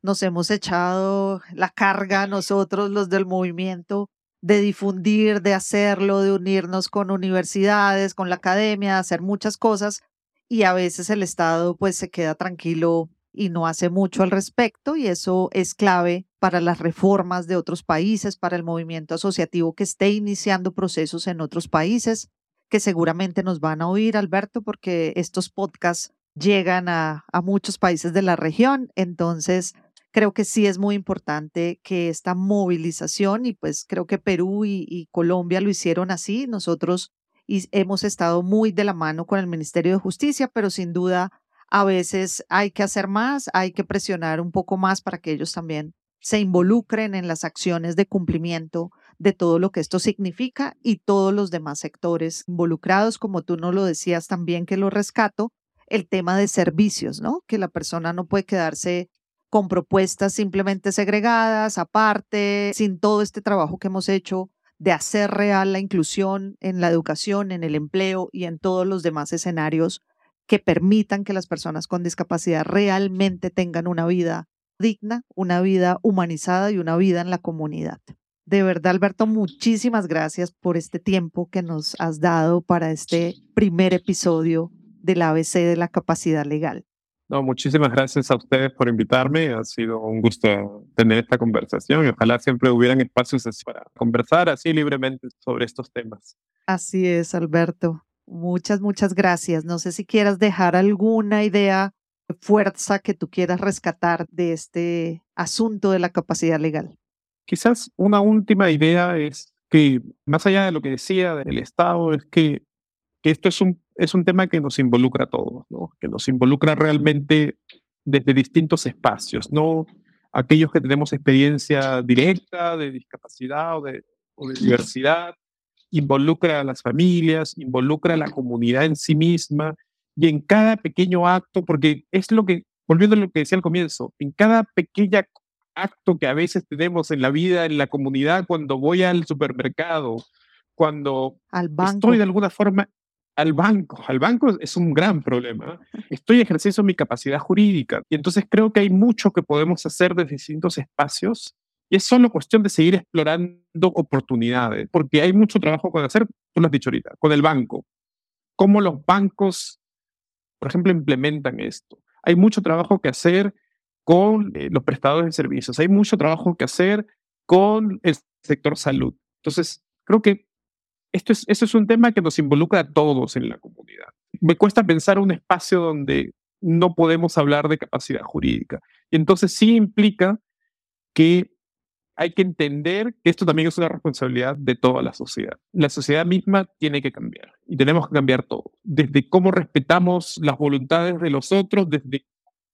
nos hemos echado la carga [laughs] nosotros, los del movimiento, de difundir, de hacerlo, de unirnos con universidades, con la academia, hacer muchas cosas y a veces el Estado pues se queda tranquilo y no hace mucho al respecto y eso es clave para las reformas de otros países, para el movimiento asociativo que esté iniciando procesos en otros países, que seguramente nos van a oír, Alberto, porque estos podcasts llegan a, a muchos países de la región. Entonces, creo que sí es muy importante que esta movilización, y pues creo que Perú y, Colombia lo hicieron así, nosotros hemos estado muy de la mano con el Ministerio de Justicia, pero sin duda a veces hay que hacer más, hay que presionar un poco más para que ellos también se involucren en las acciones de cumplimiento de todo lo que esto significa y todos los demás sectores involucrados, como tú no lo decías también que lo rescato, el tema de servicios, ¿no? Que la persona no puede quedarse con propuestas simplemente segregadas, aparte, sin todo este trabajo que hemos hecho de hacer real la inclusión en la educación, en el empleo y en todos los demás escenarios que permitan que las personas con discapacidad realmente tengan una vida digna, una vida humanizada y una vida en la comunidad. De verdad, Alberto, muchísimas gracias por este tiempo que nos has dado para este primer episodio del ABC de la capacidad legal. No, muchísimas gracias a ustedes por invitarme. Ha sido un gusto tener esta conversación y ojalá siempre hubieran espacios para conversar así libremente sobre estos temas. Así es, Alberto. Muchas, muchas gracias. No sé si quieras dejar alguna idea de fuerza que tú quieras rescatar de este asunto de la capacidad legal. Quizás una última idea es que, más allá de lo que decía del Estado, es que, que esto es un es un tema que nos involucra a todos, ¿no? que nos involucra realmente desde distintos espacios, no aquellos que tenemos experiencia directa de discapacidad o de, o de diversidad, involucra a las familias, involucra a la comunidad en sí misma y en cada pequeño acto, porque es lo que, volviendo a lo que decía al comienzo, en cada pequeño acto que a veces tenemos en la vida, en la comunidad, cuando voy al supermercado, cuando al banco. estoy de alguna forma al banco. Al banco es un gran problema. Estoy ejerciendo mi capacidad jurídica y entonces creo que hay mucho que podemos hacer desde distintos espacios y es solo cuestión de seguir explorando oportunidades, porque hay mucho trabajo que hacer, tú lo has dicho ahorita, con el banco. Cómo los bancos, por ejemplo, implementan esto. Hay mucho trabajo que hacer con eh, los prestadores de servicios. Hay mucho trabajo que hacer con el sector salud. Entonces, creo que esto es, eso es un tema que nos involucra a todos en la comunidad. Me cuesta pensar un espacio donde no podemos hablar de capacidad jurídica. Entonces sí implica que hay que entender que esto también es una responsabilidad de toda la sociedad. La sociedad misma tiene que cambiar y tenemos que cambiar todo, desde cómo respetamos las voluntades de los otros, desde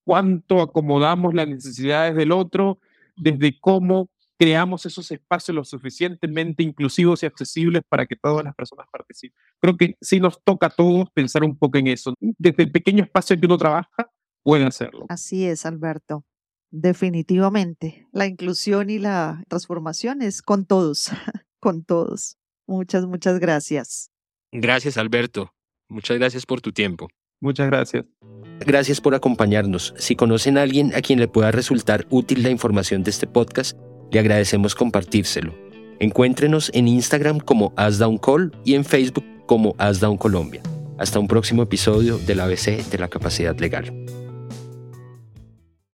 cuánto acomodamos las necesidades del otro, desde cómo creamos esos espacios lo suficientemente inclusivos y accesibles para que todas las personas participen. Creo que sí nos toca a todos pensar un poco en eso. Desde el pequeño espacio en que uno trabaja, puede hacerlo. Así es, Alberto. Definitivamente. La inclusión y la transformación es con todos, [laughs] con todos. Muchas, muchas gracias. Gracias, Alberto. Muchas gracias por tu tiempo. Muchas gracias. Gracias por acompañarnos. Si conocen a alguien a quien le pueda resultar útil la información de este podcast, le agradecemos compartírselo. Encuéntrenos en Instagram como AsDownCall y en Facebook como AsDownColombia. Colombia. Hasta un próximo episodio del ABC de la capacidad legal.